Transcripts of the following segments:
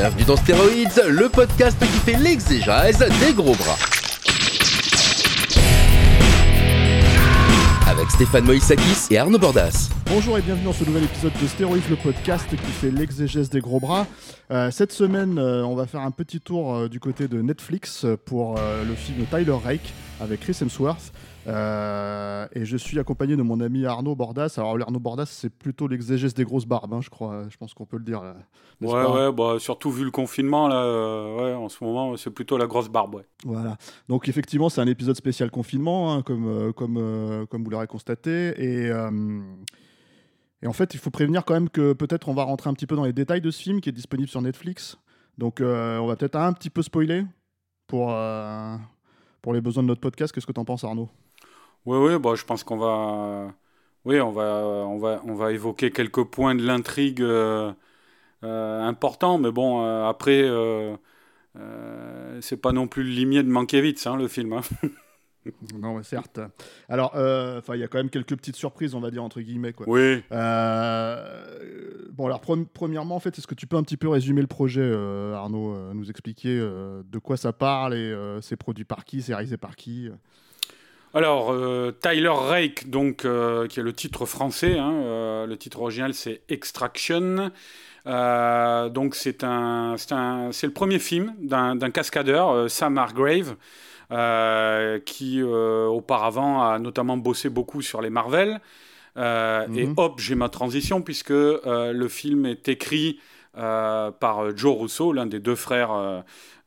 Bienvenue dans Stéroïdes, le podcast qui fait l'exégèse des gros bras. Avec Stéphane Moïsakis et Arnaud Bordas. Bonjour et bienvenue dans ce nouvel épisode de Stéroïdes, le podcast qui fait l'exégèse des gros bras. Euh, cette semaine, euh, on va faire un petit tour euh, du côté de Netflix pour le film Tyler Rake avec Chris Hemsworth. Euh, et je suis accompagné de mon ami Arnaud Bordas. Alors, Arnaud Bordas, c'est plutôt l'exégèse des grosses barbes, hein, je crois. Je pense qu'on peut le dire. là. Ouais, ouais, bah, surtout vu le confinement, là, euh, ouais, en ce moment, c'est plutôt la grosse barbe, ouais. Voilà. Donc effectivement, c'est un épisode spécial confinement, hein, comme, euh, comme, euh, comme vous l'aurez constaté. Et, et en fait, il faut prévenir quand même que peut-être on va rentrer un petit peu dans les détails de ce film qui est disponible sur Netflix. Donc on va peut-être un petit peu spoiler pour, pour les besoins de notre podcast. Qu'est-ce que tu en penses, Arnaud? Ouais, ouais, bah, je pense qu'on va, oui, on va, on va, on va évoquer quelques points de l'intrigue euh, euh, importants, mais bon, euh, après, euh, euh, c'est pas non plus le limier de Mankiewicz, hein, le film. hein. Non, certes. Alors, euh, il y a quand même quelques petites surprises, on va dire entre guillemets. Quoi. Oui. Euh, bon, alors pre- premièrement, en fait, est-ce que tu peux un petit peu résumer le projet, euh, Arnaud, nous expliquer de quoi ça parle et c'est produit par qui, c'est réalisé par qui? Alors, Tyler Rake, donc, qui est le titre français, hein, le titre original c'est Extraction. Donc, c'est un, c'est le premier film d'un cascadeur, Sam Hargrave, qui euh, auparavant a notamment bossé beaucoup sur les Marvel. Euh, Et Mhm. hop, j'ai ma transition, puisque euh, le film est écrit euh, par Joe Russo, l'un des deux frères euh,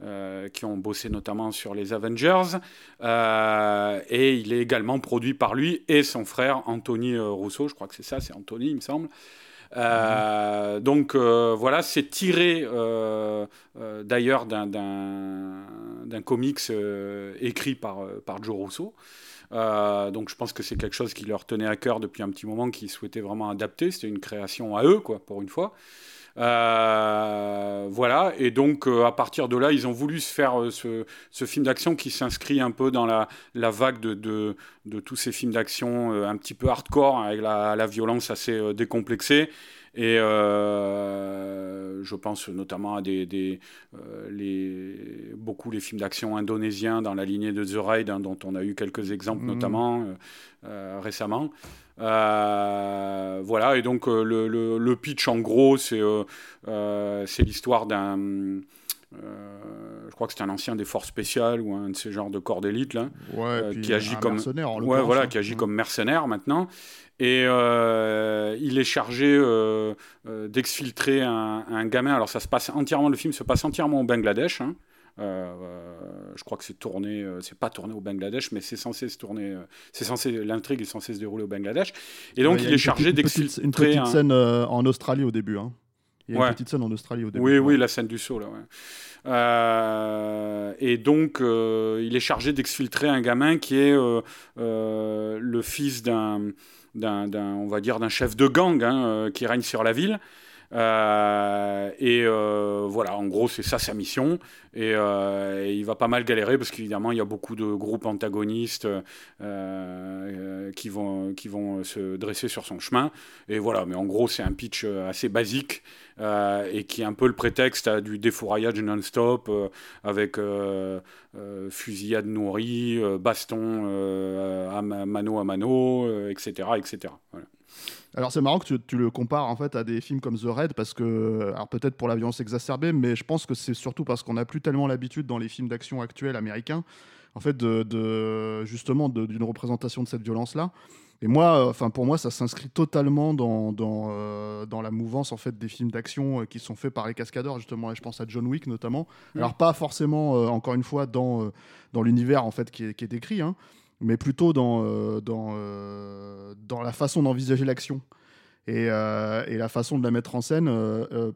euh, qui ont bossé notamment sur les Avengers. Euh, et il est également produit par lui et son frère Anthony euh, Russo, je crois que c'est ça, c'est Anthony, il me semble. Euh, Donc euh, voilà, c'est tiré euh, d'ailleurs d'un- comics écrit par, Joe Russo. Euh, donc je pense que c'est quelque chose qui leur tenait à cœur depuis un petit moment, qu'ils souhaitaient vraiment adapter. C'était une création à eux, quoi, pour une fois. Et donc euh, à partir de là, ils ont voulu se faire euh, ce, film d'action qui s'inscrit un peu dans la, vague de, tous ces films d'action euh, un petit peu hardcore, avec la, violence assez décomplexée. Et euh, je pense notamment à des, des, euh, les, beaucoup les films d'action indonésiens dans la lignée de The Raid, hein, dont on a eu quelques exemples Mhm. notamment euh, récemment. Voilà, et donc le, le- le pitch en gros, c'est l'histoire d'un. Euh, je crois que c'est un ancien des forces spéciales ou un de ces genres de corps d'élite là, Ouais, Euh, qui agit un comme- mercenaire, en ouais, l'occurrence, voilà, hein. qui agit Ouais. comme mercenaire maintenant. Et euh, il est chargé d'exfiltrer un, un gamin. Alors ça se passe entièrement, le film se passe entièrement au Bangladesh. hein. Je crois que c'est tourné, c'est pas tourné au Bangladesh, mais c'est censé se tourner, c'est censé, l'intrigue est censée se dérouler au Bangladesh. Et donc Ouais, il est chargé petite- une petite- Une d'exfiltrer petite un. scène en Australie au début. hein. Il y a Ouais. une petite scène en Australie au début. Oui, oui, la scène du saut, là, ouais. Euh, et donc, euh, il est chargé d'exfiltrer un gamin qui est euh, euh, le fils d'un- on va dire, d'un chef de gang hein, euh, qui règne sur la ville. Euh, et euh, voilà, en gros, c'est ça sa mission. Et, euh, et il va pas mal galérer parce qu'évidemment, il y a beaucoup de groupes antagonistes qui, vont, qui vont se dresser sur son chemin. Et voilà, mais en gros, c'est un pitch assez basique et qui est un peu le prétexte à du défouraillage non-stop avec fusillade nourrie, baston à ma- mano à mano, etc. etc. Voilà. Alors c'est marrant que tu, tu le compares en fait à des films comme The Raid parce que, alors peut-être pour la violence exacerbée, mais je pense que c'est surtout parce qu'on n'a plus tellement l'habitude dans les films d'action actuels américains, en fait, de, de- justement d'une représentation de cette violence-là. Et moi, euh, enfin pour moi, ça s'inscrit totalement dans dans, euh, dans la mouvance en fait des films d'action euh, qui sont faits par les cascadeurs justement. Et je pense à John Wick notamment. Alors pas forcément, euh, encore une fois, dans euh, dans l'univers en fait qui est, qui est décrit. hein. Mais plutôt dans, euh, dans, euh, dans la façon d'envisager l'action. Et, euh, et, la façon de la mettre en scène,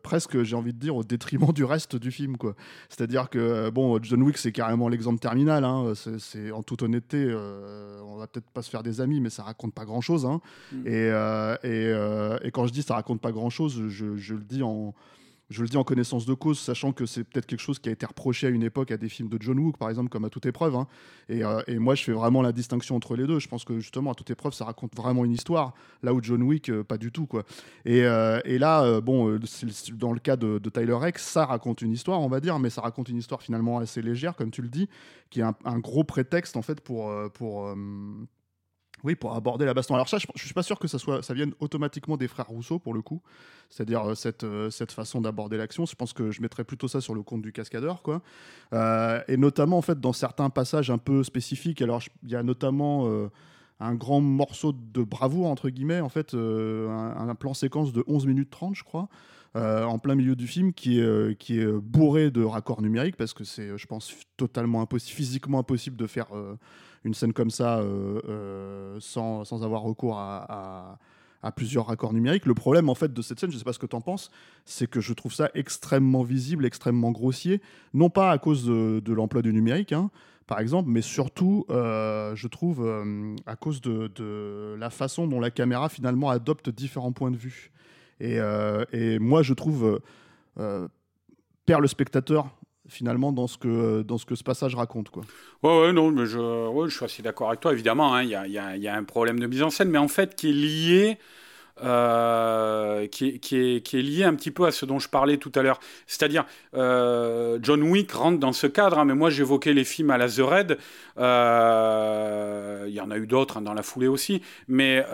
presque, j'ai envie de dire, au détriment du reste du film. quoi. C'est-à-dire que, bon, John Wick, c'est carrément l'exemple terminal. Hein. c'est, en toute honnêteté, on va peut-être pas se faire des amis, mais ça raconte pas grand-chose. Hein. Mm. Et, et, et, quand je dis ça raconte pas grand-chose, je, je le dis en je le dis en connaissance de cause, sachant que c'est peut-être quelque chose qui a été reproché à une époque à des films de John Wick, par exemple, comme à toute épreuve. Hein. Euh, et, moi, je fais vraiment la distinction entre les deux. Je pense que justement, à toute épreuve, ça raconte vraiment une histoire, là où John Wick, euh, pas du tout. Quoi. Et, euh, là, bon, dans le cas de, Tyler Rex, ça raconte une histoire, on va dire, mais ça raconte une histoire finalement assez légère, comme tu le dis, qui est un, un gros prétexte en fait pour, pour, oui, pour aborder la baston. Alors ça, je, ne suis pas sûr que ça soit, ça vienne automatiquement des frères Rousseau pour le coup. C'est-à-dire euh, cette, euh, cette façon d'aborder l'action. Je pense que je mettrais plutôt ça sur le compte du cascadeur, quoi. Euh, et notamment en fait dans certains passages un peu spécifiques. Alors il y a notamment un grand morceau de bravoure entre guillemets, en fait, un, plan séquence de 11 minutes 30, je crois. en plein milieu du film qui est, qui est bourré de raccords numériques parce que c'est, je pense, totalement impossible, physiquement impossible de faire une scène comme ça euh, euh, sans, sans, avoir recours à, à, plusieurs raccords numériques. Le problème en fait de cette scène, je ne sais pas ce que tu en penses, c'est que je trouve ça extrêmement visible, extrêmement grossier, non pas à cause de, l'emploi du numérique, hein, par exemple, mais surtout, euh, je trouve, à cause de, de, la façon dont la caméra finalement adopte différents points de vue. Et, et moi, je trouve, perd le spectateur finalement dans ce que dans ce que ce passage raconte quoi. Ouais ouais non mais je je suis assez d'accord avec toi évidemment hein. il y, y, y, a, un problème de mise en scène mais en fait qui est lié euh, qui, est, qui, est, qui, est, lié un petit peu à ce dont je parlais tout à l'heure. C'est-à-dire, euh, John Wick rentre dans ce cadre, hein, mais moi j'évoquais les films à la The Red, euh, il y en a eu d'autres hein, dans la foulée aussi, mais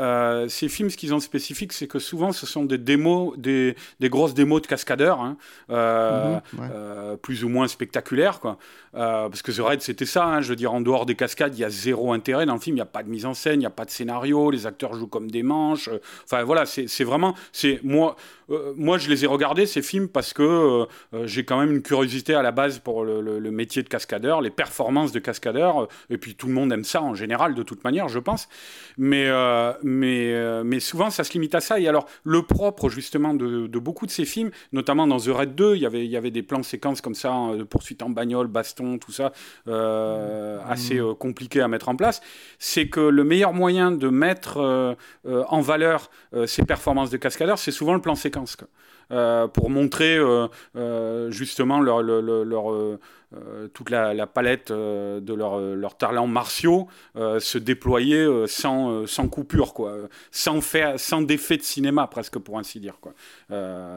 ces films, ce qu'ils ont de spécifique, c'est que souvent ce sont des démos, des, des grosses démos de cascadeurs, hein, mhm, plus ou moins spectaculaires, quoi. Parce que The Red c'était ça, hein, je veux dire, en dehors des cascades, il y a zéro intérêt dans le film, il n'y a pas de mise en scène, il n'y a pas de scénario, les acteurs jouent comme des manches, enfin voilà c'est vraiment, moi, euh, moi je les ai regardés ces films parce que euh, euh, j'ai quand même une curiosité à la base pour le, métier de cascadeur, les performances de cascadeur, et puis tout le monde aime ça en général de toute manière, je pense. Mais mais mais souvent ça se limite à ça. Et alors le propre justement de, beaucoup de ces films, notamment dans The Red 2, il y avait il y avait des plans séquences comme ça, de poursuite en bagnole, baston, tout ça, assez compliqué à mettre en place. C'est que le meilleur moyen de mettre en valeur ces performances de cascadeurs, c'est souvent le plan séquence. Euh, pour montrer euh, euh, justement leur, leur, leur, euh, toute la, palette euh, de leurs leur talents martiaux euh, se déployer sans, sans coupure, quoi, sans, faire, sans de cinéma, presque pour ainsi dire. Quoi.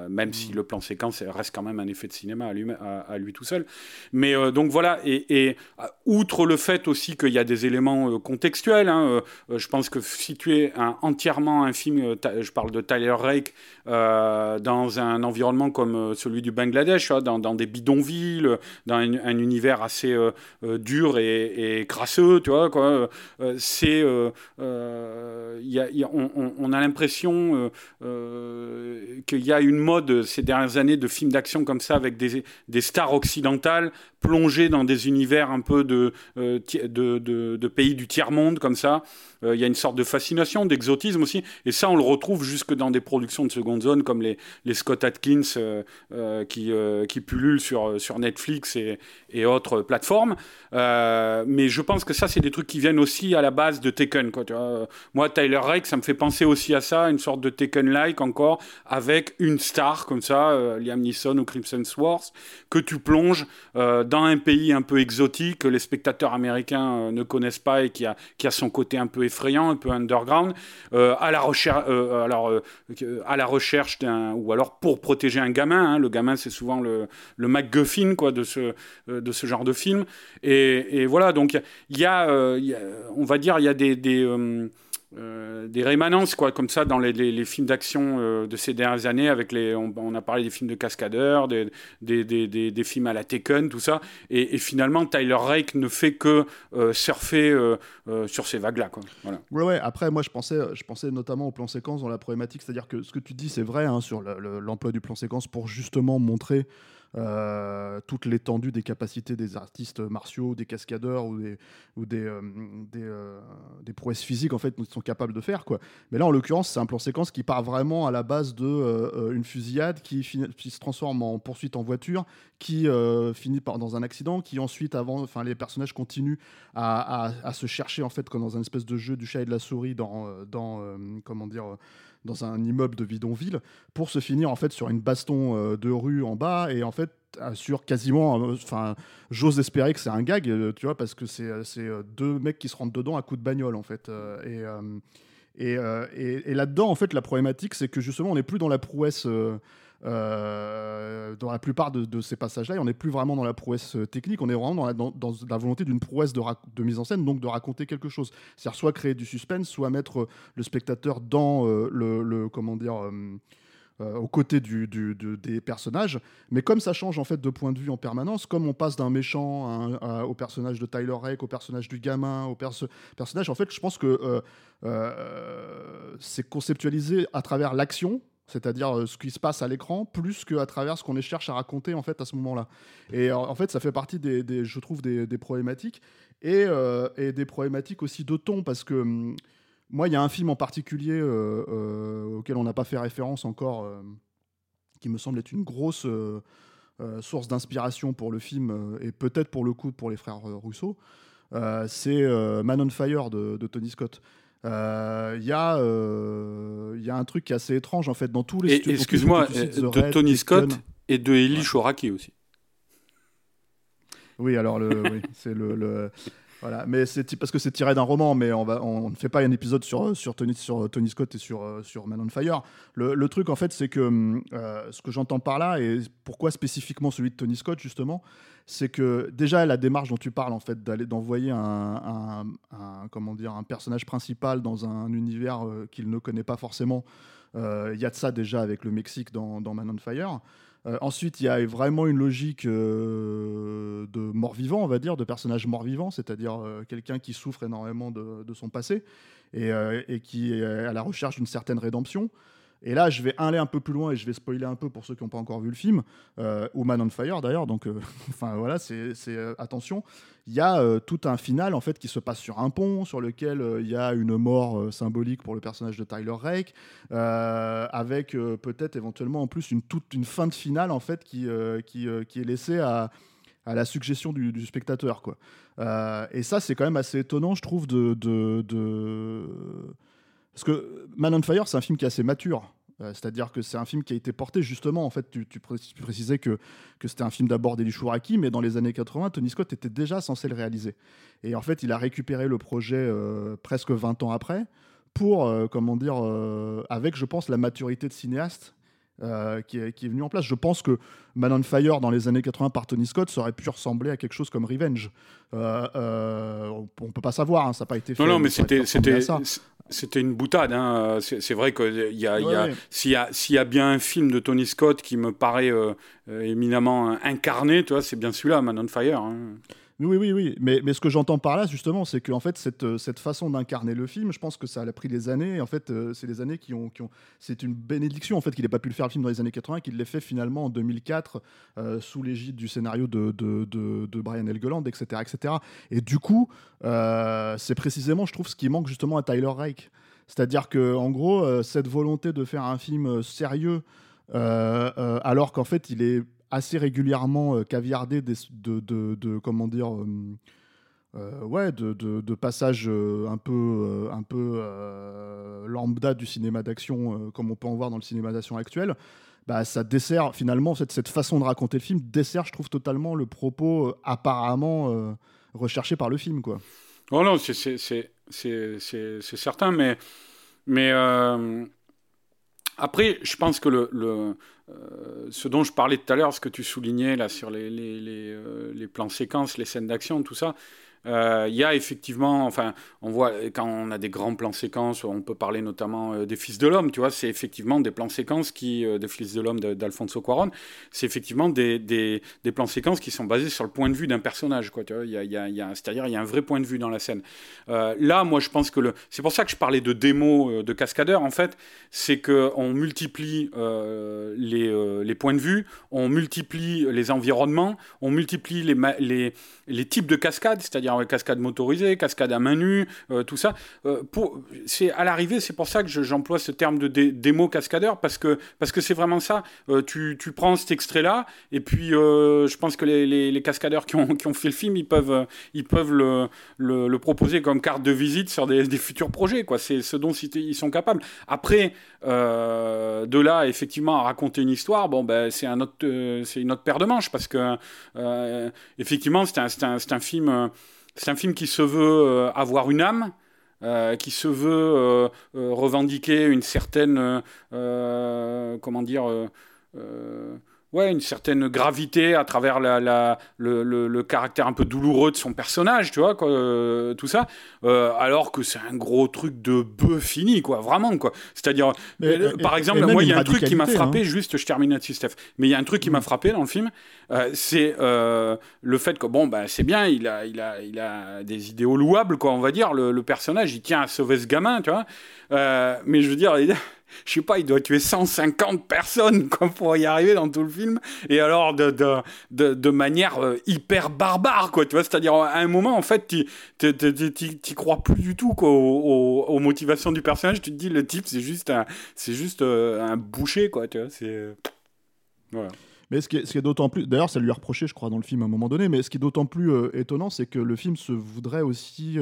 même si le plan séquence reste quand même un effet de cinéma à lui, à, lui tout seul. Mais donc voilà, et, et, outre le fait aussi qu'il y a des éléments contextuels, hein, je pense que si tu es un, entièrement un film, je parle de Tyler Rake, dans un environnement comme celui du Bangladesh, dans, dans des bidonvilles, dans une, un univers assez euh, euh, dur et, crasseux, tu vois, quoi. Euh, c'est, on, a l'impression qu'il y a une mode ces dernières années de films d'action comme ça avec des, des stars occidentales plongées dans des univers un peu de, de, pays du tiers-monde comme ça. Il y a une sorte de fascination, d'exotisme aussi. Et ça, on le retrouve jusque dans des productions de seconde zone comme les, les Scott Atkins qui, qui pullulent sur, sur Netflix et, et autres plateformes. mais je pense que ça, c'est des trucs qui viennent aussi à la base de Taken. Quoi. Moi, Tyler Rake, ça me fait penser aussi à ça, une sorte de Taken-like encore, avec une star comme ça, Liam Neeson ou Crimson Swords, que tu plonges dans un pays un peu exotique que les spectateurs américains ne connaissent pas et qui a, qui a son côté un peu effrayant, un peu underground, euh, à la recherche, euh, alors euh, à la recherche d'un, ou alors pour protéger un gamin. Hein. le gamin, c'est souvent le, le MacGuffin quoi de ce de ce genre de film. Et, et voilà, donc il y, a, on va dire, il y a des, des euh, des rémanences quoi comme ça dans les, films d'action euh, de ces dernières années avec les on, a parlé des films de cascadeurs des, des, des, films à la Taken tout ça et, finalement Tyler Rake ne fait que euh, surfer sur ces vagues là quoi voilà. après moi je pensais je pensais notamment au plan séquence dans la problématique c'est à dire que ce que tu dis c'est vrai hein, sur l'emploi du plan séquence pour justement montrer euh, toute l'étendue des capacités des artistes martiaux, des cascadeurs ou des, des, euh, euh, des, prouesses physiques en fait qu'ils sont capables de faire. Quoi. Mais là, en l'occurrence, c'est un plan séquence qui part vraiment à la base de une fusillade qui, se transforme en poursuite en voiture, qui finit par, dans un accident, qui ensuite, avant, enfin, les personnages continuent à, à, à, se chercher en fait comme dans un espèce de jeu du chat et de la souris dans, dans comment dire dans un immeuble de bidonville pour se finir en fait sur une baston euh, de rue en bas et en fait sur quasiment euh, enfin j'ose espérer que c'est un gag euh, tu vois parce que c'est deux mecs qui se rentrent dedans à coups de bagnole en fait et et, et, et là-dedans en fait la problématique c'est que justement on n'est plus dans la prouesse euh, dans la plupart de, ces passages-là, on n'est plus vraiment dans la prouesse euh, technique, on est vraiment dans la, volonté d'une prouesse de, mise en scène, donc de raconter quelque chose. C'est-à-dire soit créer du suspense, soit mettre euh, le spectateur dans le, comment dire. aux côtés des personnages. Mais comme ça change en fait de point de vue en permanence, comme on passe d'un méchant au personnage de Tyler Rake, au personnage du gamin, au personnage, en fait, je pense que c'est conceptualisé à travers l'action, c'est-à-dire euh, ce qui se passe à l'écran, plus qu'à travers ce qu'on cherche à raconter en fait à ce moment-là. Et en fait, ça fait partie des, je trouve, des, problématiques euh, et, des problématiques aussi de ton, parce que hum, moi, il y a un film en particulier euh, auquel on n'a pas fait référence encore, qui me semble être une grosse source d'inspiration pour le film et peut-être pour le coup pour les frères Rousseau. c'est Man on Fire de Tony Scott. Il euh, y, euh, y, a un truc qui est assez étrange en fait dans tous les. Excuse-moi, de Tony Scott et de Eli Shoraki aussi. Oui, alors le, oui, c'est le, mais parce que c'est tiré d'un roman, mais on ne fait pas un épisode sur Tony sur Tony Scott et sur sur Man on Fire. Le, truc en fait, c'est que euh, ce que j'entends par là et pourquoi spécifiquement celui de Tony Scott justement, c'est que déjà la démarche dont tu parles en fait d'envoyer un, un personnage principal dans un univers euh, qu'il ne connaît pas forcément euh, il y a de ça déjà avec le Mexique dans, dans Man on Fire euh, ensuite, il y a vraiment une logique de mort-vivant, on va dire, de personnage mort-vivant, c'est-à-dire quelqu'un qui souffre énormément de, de son passé et, et, qui est à la recherche d'une certaine rédemption. Et là, je vais aller un peu plus loin et je vais spoiler un peu pour ceux qui n'ont pas encore vu le film, euh, ou Man on Fire d'ailleurs. Donc, euh, enfin voilà, c'est euh, attention. Il y a tout un final en fait qui se passe sur un pont, sur lequel il y a une mort symbolique pour le personnage de Tyler Rake, avec peut-être éventuellement en plus une toute une fin de finale en fait qui qui, est laissée à la suggestion du, spectateur quoi. et ça c'est quand même assez étonnant je trouve de, de... parce que Man on Fire c'est un film qui est assez mature euh, c'est-à-dire que c'est un film qui a été porté justement, en fait, tu, précisais que, que c'était un film d'abord d'Eli Chouraki, mais dans les années 80, Tony Scott était déjà censé le réaliser. Et en fait, il a récupéré le projet euh, presque 20 ans après pour, euh, comment dire, avec, je pense, la maturité de cinéaste qui, est, qui, est, venu en place. Je pense que Man on Fire dans les années 80 par Tony Scott ça aurait pu ressembler à quelque chose comme Revenge. Euh, euh, on peut pas savoir, hein, ça n'a pas été fait. Non, non, mais c'était c'était une boutade. Hein. C'est vrai que y a, y s'il y, y, a bien un film de Tony Scott qui me paraît euh, éminemment incarné, c'est bien celui-là, Man on Fire. Hein. Oui, oui, oui. Mais, ce que j'entends par là, justement, c'est que en fait, cette, euh, cette façon d'incarner le film, je pense que ça a pris des années. En fait, euh, c'est des années qui ont. Qui ont... C'est une bénédiction, en fait, qu'il n'ait pas pu le faire le film dans les années 80, qu'il l'ait fait finalement en 2004, euh, sous l'égide du scénario de, de, de, Brian Helgeland, etc., etc. Et du coup, c'est précisément, je trouve, ce qui manque justement à Tyler Reich. C'est-à-dire que, en gros, cette volonté de faire un film sérieux, alors qu'en fait, il est assez régulièrement euh, caviardé de, de, de, comment dire euh, euh, ouais, de, de, passages un peu, un peu lambda du cinéma d'action, comme on peut en voir dans le cinéma d'action actuel, bah, ça dessert finalement cette, cette façon de raconter le film dessert, je trouve totalement le propos apparemment recherché par le film, quoi. Oh non, c'est certain, mais mais après, je pense que le, euh, ce dont je parlais tout à l'heure, ce que tu soulignais là sur les, les, euh, les plans séquences, les scènes d'action, tout ça, Euh, il y a effectivement, enfin, on voit quand on a des grands plans séquences, on peut parler notamment euh, des Fils de l'homme, tu vois, c'est effectivement des plans séquences qui, euh, des Fils de l'homme d'Alfonso Cuarón, c'est effectivement des, des, plans séquences qui sont basés sur le point de vue d'un personnage, quoi, tu vois, y a, y a, c'est-à-dire il y a un vrai point de vue dans la scène. là, moi, je pense que le, c'est pour ça que je parlais de démo de cascadeur, en fait, c'est que on multiplie les, les points de vue, on multiplie les environnements, on multiplie les, les, les types de cascades, c'est-à-dire cascade motorisée, cascade à main nue, euh, tout ça. Euh, c'est à l'arrivée, c'est pour ça que j'emploie ce terme de démo cascadeur parce que parce que c'est vraiment ça. Euh, tu, tu, prends cet extrait-là et puis je pense que les, cascadeurs qui ont, qui ont, fait le film, ils peuvent ils peuvent le, le, proposer comme carte de visite sur des, des futurs projets. Quoi, c'est ce dont ils sont capables. Après, de là effectivement à raconter une histoire, bon ben c'est un autre c'est une autre paire de manches parce que effectivement c'est un, un, un film c'est un film qui se veut euh, avoir une âme, euh, qui se veut euh, revendiquer une certaine, comment dire, ouais, une certaine gravité à travers la, la le, le, caractère un peu douloureux de son personnage, tu vois, quoi, euh, tout ça, euh, alors que c'est un gros truc de bœuf fini, quoi, vraiment, quoi. C'est-à-dire, euh, par exemple, moi, il y a un truc qui m'a frappé, hein. juste, je termine là-dessus, Steph, mais il y a un truc qui m'a mm. frappé dans le film, c'est le fait que, bon, bah, c'est bien, il a, il, a, il a des idéaux louables, quoi, on va dire, le, le personnage, il tient à sauver ce gamin, tu vois, mais je veux dire, je sais pas, il doit tuer 150 personnes pour y arriver dans tout le film. Et alors, de, de, de, manière euh, hyper barbare, quoi. Tu vois, c'est-à-dire, à un moment, en fait, tu crois plus du tout quoi, aux, motivations du personnage. Tu te dis, le type, c'est juste un, c'est juste euh, un boucher, quoi. Tu vois, c'est. Euh, voilà. Mais ce qui est, est d'autant plus, d'ailleurs, ça lui a reproché, je crois, dans le film à un moment donné. Mais ce qui est d'autant plus étonnant, c'est que le film se voudrait aussi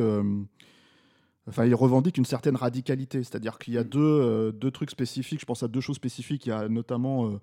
Enfin, il revendique une certaine radicalité, c'est-à-dire qu'il y a mm. deux, euh, deux, trucs spécifiques, je pense à deux choses spécifiques. Il y a notamment euh,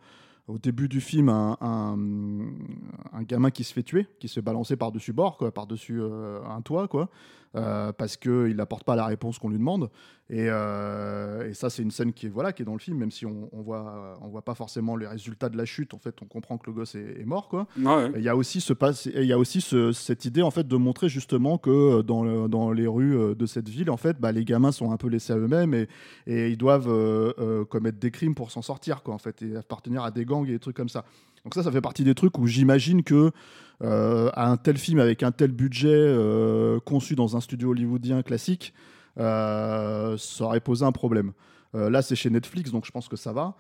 au début du film un, un, gamin qui se fait tuer, qui se fait balancer par-dessus bord, par-dessus euh, un toit, quoi. Euh, parce qu'il n'apporte pas la réponse qu'on lui demande. Et, euh, et ça, c'est une scène qui est, voilà, qui est dans le film, même si on ne voit, on voit pas forcément les résultats de la chute. En fait, on comprend que le gosse est, mort. Quoi. Il y a aussi, ce, il y a aussi ce, cette idée en fait, de montrer justement que dans, le, dans les rues de cette ville, en fait, bah, les gamins sont un peu laissés à eux-mêmes et, et ils doivent euh, commettre des crimes pour s'en sortir, quoi, en fait, et appartenir à des gangs et des trucs comme ça. Donc ça, ça fait partie des trucs où j'imagine que euh, un tel film avec un tel budget euh, conçu dans un studio hollywoodien classique, euh, ça aurait posé un problème. là, c'est chez Netflix, donc je pense que ça va.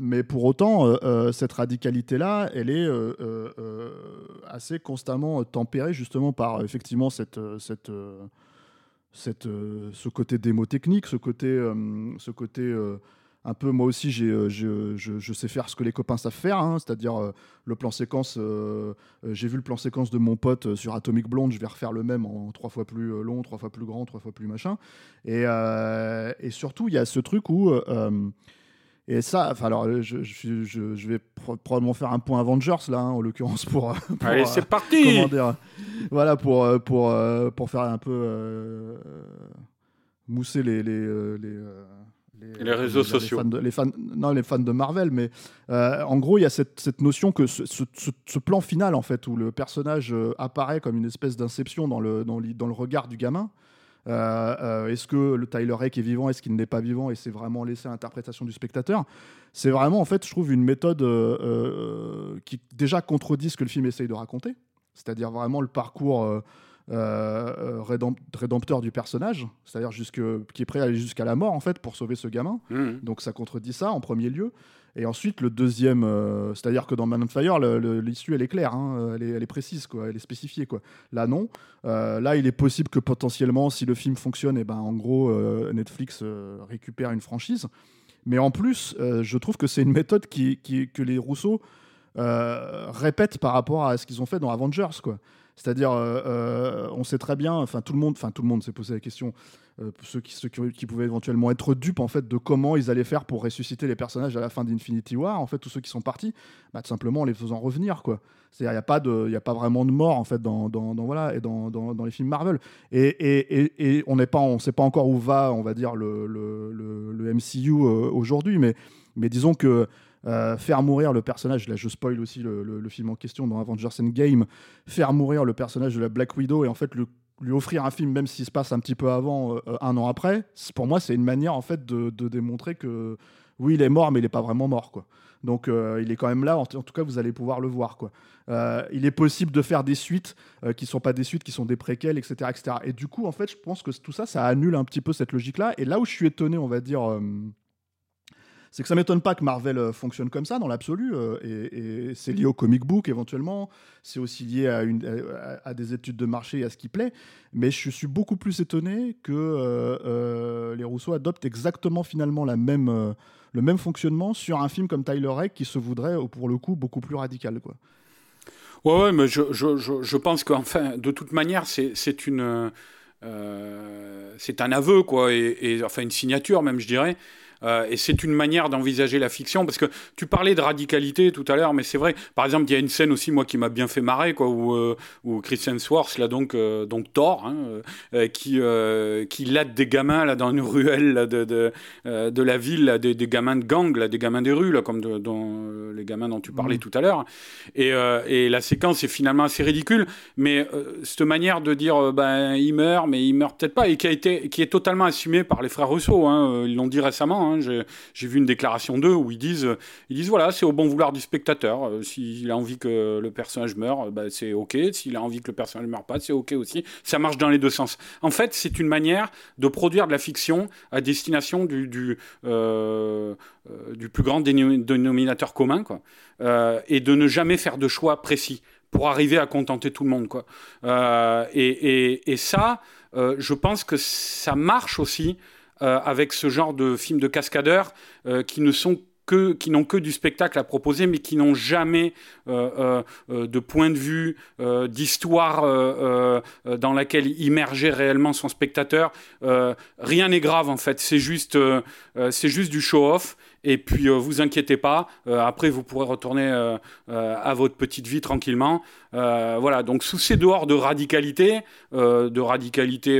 mais pour autant, cette radicalité-là, elle est assez constamment tempérée justement par effectivement cette, cette, cette, ce côté démo technique, ce côté, ce côté un peu, moi aussi, j'ai, euh, je, je, sais faire ce que les copains savent faire, hein, c'est-à-dire euh, le plan séquence. Euh, j'ai vu le plan séquence de mon pote sur Atomic Blonde, je vais refaire le même en trois fois plus long, trois fois plus grand, trois fois plus machin. Et, et surtout, il y a ce truc où. et ça, enfin alors, je, je, je, vais probablement faire un point Avengers là, hein, en l'occurrence pour, Allez, c'est parti. voilà pour pour pour faire un peu mousser les les, les les, réseaux sociaux. Les fans, non, les fans de Marvel, mais euh, en gros, il y a cette, cette notion que ce, ce, plan final, en fait, où le personnage euh, apparaît comme une espèce d'inception dans le, dans, dans, le regard du gamin. Euh, est-ce que le Tyler Rake est vivant? Est-ce qu'il n'est pas vivant? Et c'est vraiment laissé à l'interprétation du spectateur. C'est vraiment, en fait, je trouve, une méthode qui déjà contredit ce que le film essaye de raconter. C'est-à-dire vraiment le parcours euh, euh rédempteur du personnage, c'est-à-dire qui est prêt à aller jusqu'à la mort en fait pour sauver ce gamin. Mmh. Donc ça contredit ça en premier lieu. Et ensuite le deuxième, euh, c'est-à-dire que dans Man on Fire, l'issue elle est claire, hein, elle, est, précise, quoi, elle est spécifiée. Quoi. Là non. Euh, là il est possible que potentiellement si le film fonctionne, et eh ben en gros Netflix récupère une franchise. Mais en plus, je trouve que c'est une méthode qui, que les Rousseau répètent par rapport à ce qu'ils ont fait dans Avengers, quoi. C'est-à-dire, euh, euh, on sait très bien, enfin tout le monde, enfin tout le monde s'est posé la question, euh, ceux, qui, ceux qui, pouvaient éventuellement être dupes en fait de comment ils allaient faire pour ressusciter les personnages à la fin d'Infinity War. En fait, tous ceux qui sont partis, bah, tout simplement en les faisant revenir, quoi. C'est-à-dire, il n'y a pas de, il a pas vraiment de mort en fait dans, dans, voilà et dans, dans, dans, les films Marvel. Et, et, et, on n'est pas, on sait pas encore où va, on va dire le, le, le, le MCU aujourd'hui, mais mais disons que euh, faire mourir le personnage, là je spoil aussi le, le- film en question dans Avengers Endgame, faire mourir le personnage de la Black Widow et en fait lui offrir un film même s'il se passe un petit peu avant, euh, un an après, pour moi c'est une manière en fait de, de démontrer que oui il est mort mais il n'est pas vraiment mort quoi. Donc euh, il est quand même là, en, tout cas vous allez pouvoir le voir quoi. Il est possible de faire des suites qui sont pas des suites, qui sont des préquels, etc., etc. Et du coup en fait je pense que tout ça ça annule un petit peu cette logique là. Et là où je suis étonné on va dire c'est que ça m'étonne pas que Marvel euh, fonctionne comme ça dans l'absolu, euh, et, et c'est lié au comic book éventuellement, c'est aussi lié à, une, à, à des études de marché et à ce qui plaît, mais je suis beaucoup plus étonné que euh, euh, les Rousseau adoptent exactement finalement la même, euh, le même fonctionnement sur un film comme Tyler Rake qui se voudrait pour le coup beaucoup plus radical. Quoi. Ouais, ouais, mais je, je, je, je pense qu'enfin, de toute manière, c'est c'est une. euh, c'est un aveu, quoi, et, et- enfin une signature même, je dirais. Euh, et c'est une manière d'envisager la fiction, parce que tu parlais de radicalité tout à l'heure, mais c'est vrai. Par exemple, il y a une scène aussi, moi, qui m'a bien fait marrer, quoi, où, euh, où Chris Hemsworth, là, donc, euh, donc Thor, hein, euh, qui, qui latte des gamins là dans une ruelle là, de, de, de la ville, là, des, des gamins de gang, là, des gamins des rues, là, comme de- dont, les gamins dont tu parlais Mhm. tout à l'heure. Et, et la séquence est finalement assez ridicule, mais cette manière de dire ben il meurt, mais il meurt peut-être pas, et qui a été, qui est totalement assumée par les frères Russo. Hein, ils l'ont dit récemment. Hein, J'ai vu une déclaration d'eux où ils disent, ils disent voilà, c'est au bon vouloir du spectateur. Euh, S'il a envie que le personnage meure, ben, c'est ok. S'il a envie que le personnage meure pas, c'est ok aussi. Ça marche dans les deux sens. En fait, c'est une manière de produire de la fiction à destination du du, euh, euh, plus grand déno- dénominateur commun, quoi, et de ne jamais faire de choix précis pour arriver à contenter tout le monde. Quoi. Et, et- ça, je pense que ça marche aussi avec ce genre de films de cascadeurs euh, qui ne sont que, qui n'ont que du spectacle à proposer, mais qui n'ont jamais euh, euh, euh, de point de vue, euh, d'histoire euh, euh, dans laquelle immerger réellement son spectateur. Euh, rien n'est grave en fait, c'est juste, euh, euh, c'est juste du show-off. Et puis, euh, vous inquiétez pas, euh, après, vous pourrez retourner euh, à votre petite vie tranquillement. Voilà, donc sous ces dehors de radicalité, de radicalité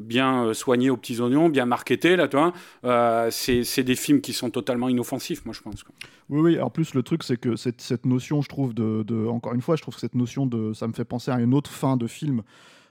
bien soignée aux petits oignons, bien marketée, là, tu vois, c'est des films qui sont totalement inoffensifs, moi, je pense. Oui, oui. En plus, le truc, c'est que cette, notion, je trouve, Encore une fois, je trouve que cette notion de. Ça me fait penser à une autre fin de film.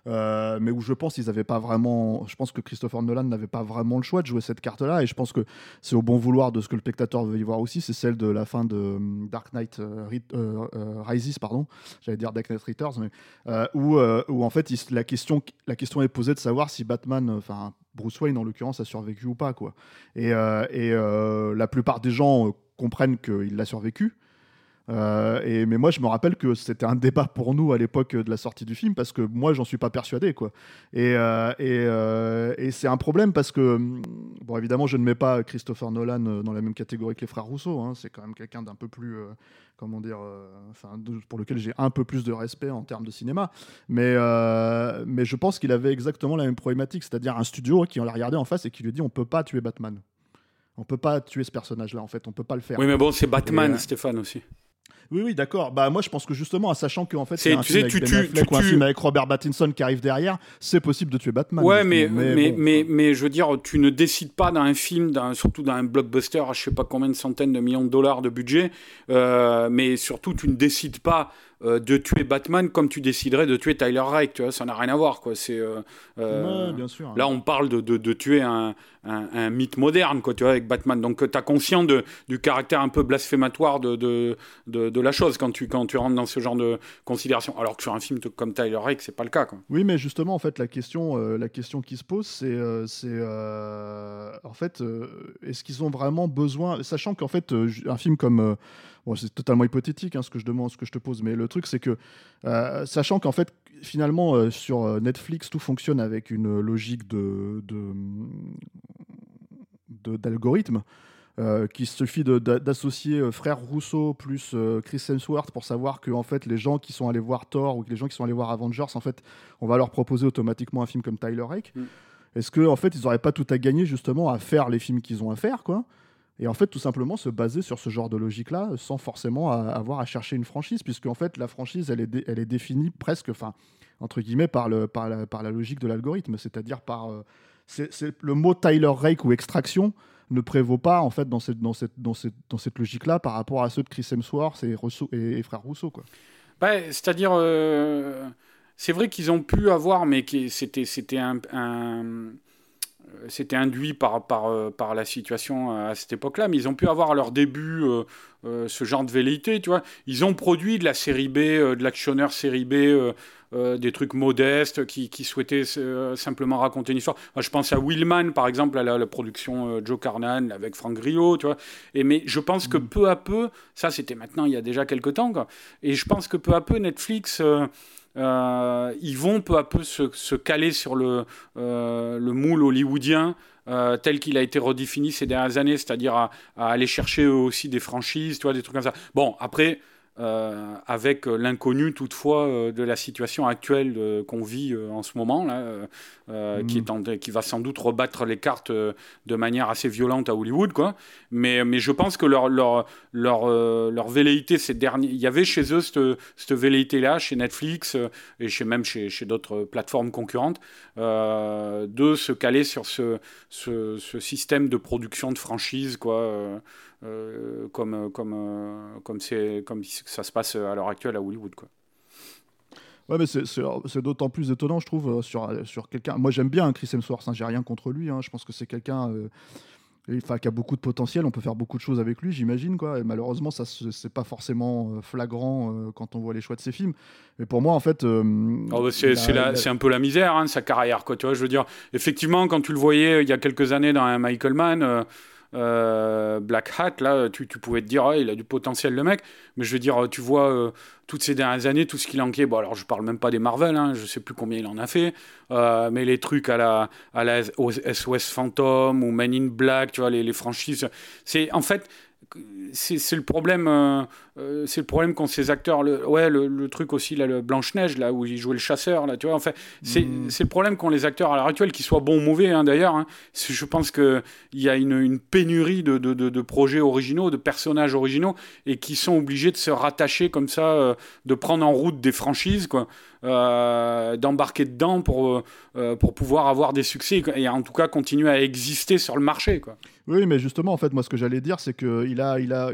Euh, mais où je pense qu'ils n'avaient pas vraiment. Je pense que Christopher Nolan n'avait pas vraiment le choix de jouer cette carte-là. Et je pense que c'est au bon vouloir de ce que le spectateur veut y voir aussi. C'est celle de la fin de hum, Dark Knight euh, Ri- euh, euh, Rises, pardon. J'allais dire Dark Knight Returns, mais euh, où, euh, en fait, la, question, la question est posée de savoir si Batman, euh, enfin Bruce Wayne en l'occurrence, a survécu ou pas. Quoi. Et, euh, et euh, la plupart des gens euh, comprennent qu'il a survécu. Euh, et, mais moi, je me rappelle que c'était un débat pour nous à l'époque de la sortie du film parce que moi, j'en suis pas persuadé. Quoi. Et, euh, et, euh, et c'est un problème parce que, hum, bon, évidemment, je ne mets pas Christopher Nolan dans la même catégorie que les frères Rousseau. hein. C'est quand même quelqu'un d'un peu plus, comment dire, enfin, pour lequel j'ai un peu plus de respect en termes de cinéma. Mais, mais je pense qu'il avait exactement la même problématique, c'est-à-dire un studio qui l'a regardé en face et qui lui dit on peut pas tuer Batman. On peut pas tuer ce personnage-là, en fait, on peut pas le faire. Oui, mais bon, c'est Batman, Et, Stéphane aussi. Oui, oui, d'accord. Bah, moi, je pense que justement, en sachant qu'en fait, C'est- un tu film sais, avec tu Ben Affleck tu ou un film avec Robert Pattinson qui arrive derrière, c'est possible de tuer Batman. Ouais, mais, justement. mais, bon, mais, mais, je veux dire, tu ne décides pas dans un film, dans, surtout dans un blockbuster à je sais pas combien de centaines de millions de dollars de budget, euh, mais surtout, tu ne décides pas euh, de tuer Batman comme tu déciderais de tuer Tyler Rake, tu vois, ça n'a rien à voir, quoi. C'est, euh, euh, ouais, bien sûr. Là, on parle de, de, de tuer un, un, un mythe moderne, quoi, tu vois, avec Batman. Donc, tu as conscience de, du caractère un peu blasphématoire de, de, de, de la chose quand tu, quand tu rentres dans ce genre de considération. Alors que sur un film comme Tyler Rake, c'est pas le cas, quoi. Oui, mais justement, en fait, la question, la question qui se pose, c'est, c'est, en fait, est-ce qu'ils ont vraiment besoin, sachant qu'en fait, un film comme, bon, c'est totalement hypothétique, hein, ce que je demande, ce que je te pose, mais le truc, c'est que, euh, sachant qu'en fait, finalement, euh, sur euh, Netflix, tout fonctionne avec une logique de, d'algorithme. euh, qu'il suffit d'associer frère Rousseau plus Chris Hemsworth pour savoir que en fait les gens qui sont allés voir Thor ou que les gens qui sont allés voir Avengers en fait on va leur proposer automatiquement un film comme Tyler Rake. Mm. Est-ce que en fait ils n'auraient pas tout à gagner justement à faire les films qu'ils ont à faire quoi? Et en fait tout simplement se baser sur ce genre de logique là sans forcément avoir à chercher une franchise puisque en fait la franchise elle est, elle est définie presque enfin entre guillemets par, le, par, la, par la logique de l'algorithme c'est-à-dire par euh, le mot Tyler Rake ou extraction ne prévaut pas en fait dans cette, dans cette, dans cette, dans cette logique-là par rapport à ceux de Chris Hemsworth et, Rousseau, et, frère Rousseau. Quoi. Bah, C'est-à-dire, euh, c'est vrai qu'ils ont pu avoir, mais c'était, un c'était induit par, par, euh, la situation à cette époque-là, mais ils ont pu avoir leur début euh, euh, ce genre de velléité, tu vois. Ils ont produit de la série B, de l'actionneur série B, des trucs modestes qui, qui souhaitaient simplement raconter une histoire. je pense à Willman, par exemple, à la, production Joe Carnan avec Frank Grillo, tu vois. Et, mais je pense que mm. peu à peu, ça c'était maintenant il y a déjà quelques temps, quoi, et je pense que peu à peu Netflix euh, ils vont peu à peu se, caler sur le, euh, le moule hollywoodien euh, tel qu'il a été redéfini ces dernières années, c'est-à-dire à, aller chercher aussi des franchises, tu des trucs comme ça. Bon, après, euh, avec l'inconnu toutefois euh, de la situation actuelle euh, qu'on vit en ce moment, là, qui, mm. qui va sans doute rebattre les cartes de manière assez violente à Hollywood. Quoi. Mais, mais je pense que leur, leur, leur, leur velléité, ces derniers... il y avait chez eux cette, cette velléité-là, chez Netflix et chez, même chez, chez d'autres plateformes concurrentes, de se caler sur ce, ce, ce, système de production de franchise. Quoi, euh, comme, comme, euh, comme, c'est, comme ça se passe à l'heure actuelle à Hollywood. Quoi. Ouais, mais c'est, d'autant plus étonnant, je trouve, euh, sur, sur quelqu'un. Moi, j'aime bien Chris Hemsworth, hein, j'ai rien contre lui. Hein. je pense que c'est quelqu'un enfin, qui a beaucoup de potentiel. On peut faire beaucoup de choses avec lui, j'imagine. Quoi. Et malheureusement, ça c'est pas forcément flagrant quand on voit les choix de ses films. Mais pour moi, en fait. Oh, bah, c'est, un peu la misère, hein, sa carrière. Quoi, tu vois, je veux dire, effectivement, quand tu le voyais il y a quelques années dans un Michael Mann euh, Black Hat, là, tu, pouvais te dire, ah, il a du potentiel le mec, mais je veux dire, tu vois, euh, toutes ces dernières années, tout ce qu'il enquête, bon, alors je parle même pas des Marvel, hein, je sais plus combien il en a fait, euh, mais les trucs à la, à la SOS Phantom ou Men in Black, tu vois, les franchises, c'est en fait, c'est le problème euh, euh, c'est le problème quand ces acteurs le, ouais le, truc aussi là le Blanche Neige là où il jouait le chasseur là tu vois en fait c'est mm. le problème qu'ont les acteurs à l'heure actuelle qu'ils soient bons ou mauvais hein, d'ailleurs hein. je pense que il y a une, une pénurie de, de, de, projets originaux de personnages originaux et qui sont obligés de se rattacher comme ça euh, de prendre en route des franchises quoi d'embarquer dedans pour pour pouvoir avoir des succès et en tout cas continuer à exister sur le marché quoi oui, mais justement, en fait, moi, ce que j'allais dire, c'est qu'il a, il a,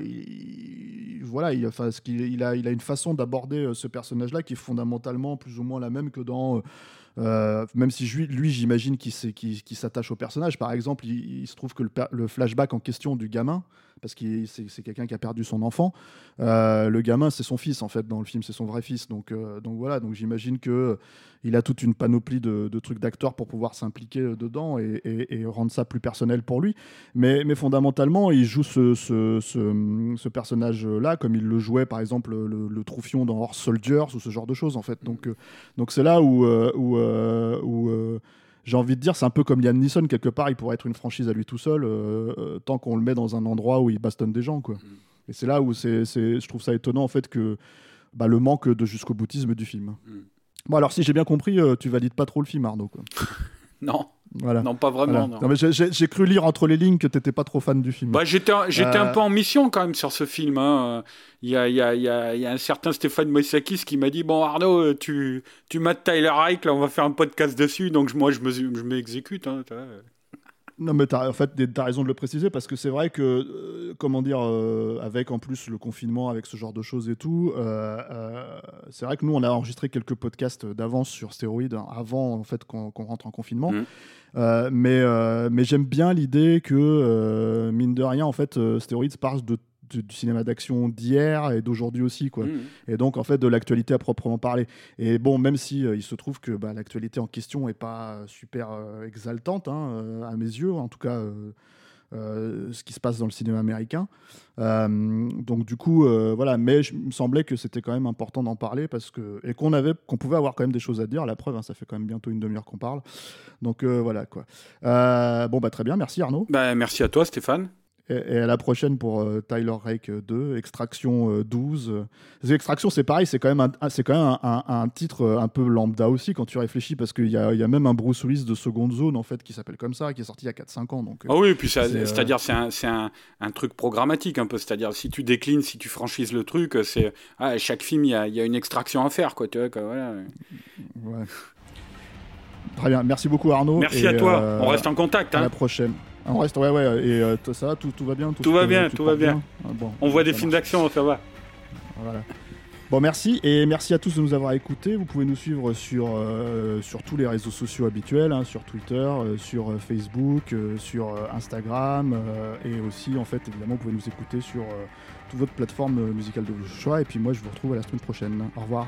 voilà, il, enfin, ce il a, il a une façon d'aborder euh, ce personnage-là qui est fondamentalement plus ou moins la même que dans. Euh, euh, même si lui, j'imagine qu'il, s'attache au personnage. Par exemple, il, se trouve que le, le, flashback en question du gamin, parce que c'est quelqu'un qui a perdu son enfant. Euh, le gamin, c'est son fils en fait dans le film, c'est son vrai fils. Donc, euh, donc voilà, donc j'imagine que il a toute une panoplie de, trucs d'acteurs pour pouvoir s'impliquer euh, dedans et, rendre ça plus personnel pour lui. Mais, mais fondamentalement, il joue ce, ce, personnage-là comme il le jouait par exemple le, Troufion dans Horse Soldiers ou ce genre de choses en fait. Donc donc c'est là où j'ai envie de dire, c'est un peu comme Liam Neeson, quelque part, il pourrait être une franchise à lui tout seul, euh, euh, tant qu'on le met dans un endroit où il bastonne des gens. Quoi. Mm. Et c'est là où c'est, je trouve ça étonnant, en fait, que bah, le manque de jusqu'au boutisme du film. Mm. Bon, alors, si j'ai bien compris, euh, tu valides pas trop le film, Arnaud. Quoi. non. Non, pas vraiment. j'ai cru lire entre les lignes que tu n'étais pas trop fan du film. Bah, J'étais un euh. peu en mission quand même sur ce film. Hein. Il, y a, y a, il, y a, un certain Stéphane Moïsakis qui m'a dit Bon, Arnaud, tu, tu mates Tyler Reich, là, on va faire un podcast dessus. Donc, moi, je m'exécute. Je hein, non, mais as, en fait, tu as raison de le préciser parce que c'est vrai que, euh, comment dire, euh, avec en plus le confinement, avec ce genre de choses et tout, euh, c'est vrai que nous, on a enregistré quelques podcasts d'avance sur stéroïdes hein, avant en fait qu'on rentre en confinement. Mmh. mais mais j'aime bien l'idée que, mine de rien, en fait, stéroïdes parle de du, cinéma d'action d'hier et d'aujourd'hui aussi quoi. Mmh. et donc en fait de l'actualité à proprement parler. Et bon même si euh, il se trouve que bah, l'actualité en question est pas super euh, exaltante hein, euh, à mes yeux en tout cas ce qui se passe dans le cinéma américain. Donc du coup voilà. Mais il me semblait que c'était quand même important d'en parler parce que et qu'on avait qu'on pouvait avoir quand même des choses à dire. La preuve hein, ça fait quand même bientôt une demi-heure qu'on parle. Donc voilà quoi. Bon bah très bien. Merci Arnaud. Bah, merci à toi Stéphane et, à la prochaine pour euh, Tyler Rake 2, Extraction 12. Euh, Extraction, c'est pareil, c'est quand même, un, c'est quand même un, titre euh, un peu lambda aussi quand tu réfléchis, parce qu'il y a, y a, même un Bruce Willis de seconde zone en fait qui s'appelle comme ça, qui est sorti il y a 4-5 ans. Donc, ah oui, puis c'est-à-dire c'est, un, c'est un, un, truc programmatique un peu, c'est-à-dire si tu déclines, si tu franchises le truc, c'est ah, chaque film il y a, y a, une extraction à faire, quoi. Tu vois, quoi, voilà. Ouais. Très bien, merci beaucoup Arnaud. Merci à toi, on reste en contact. À la prochaine. On reste, ouais, ouais. Et euh, ça va, tout, tout va bien Tout va bien, tout va bien. Ah, bon, On voit des films d'action, ça va. Voilà. Bon, merci et merci à tous de nous avoir écoutés. Vous pouvez nous suivre sur, euh, sur tous les réseaux sociaux habituels, hein, sur Twitter, euh, sur Facebook, euh, sur Instagram et aussi, en fait, évidemment, vous pouvez nous écouter sur toute votre plateforme musicale de votre choix. Et puis moi, je vous retrouve à la semaine prochaine. Au revoir.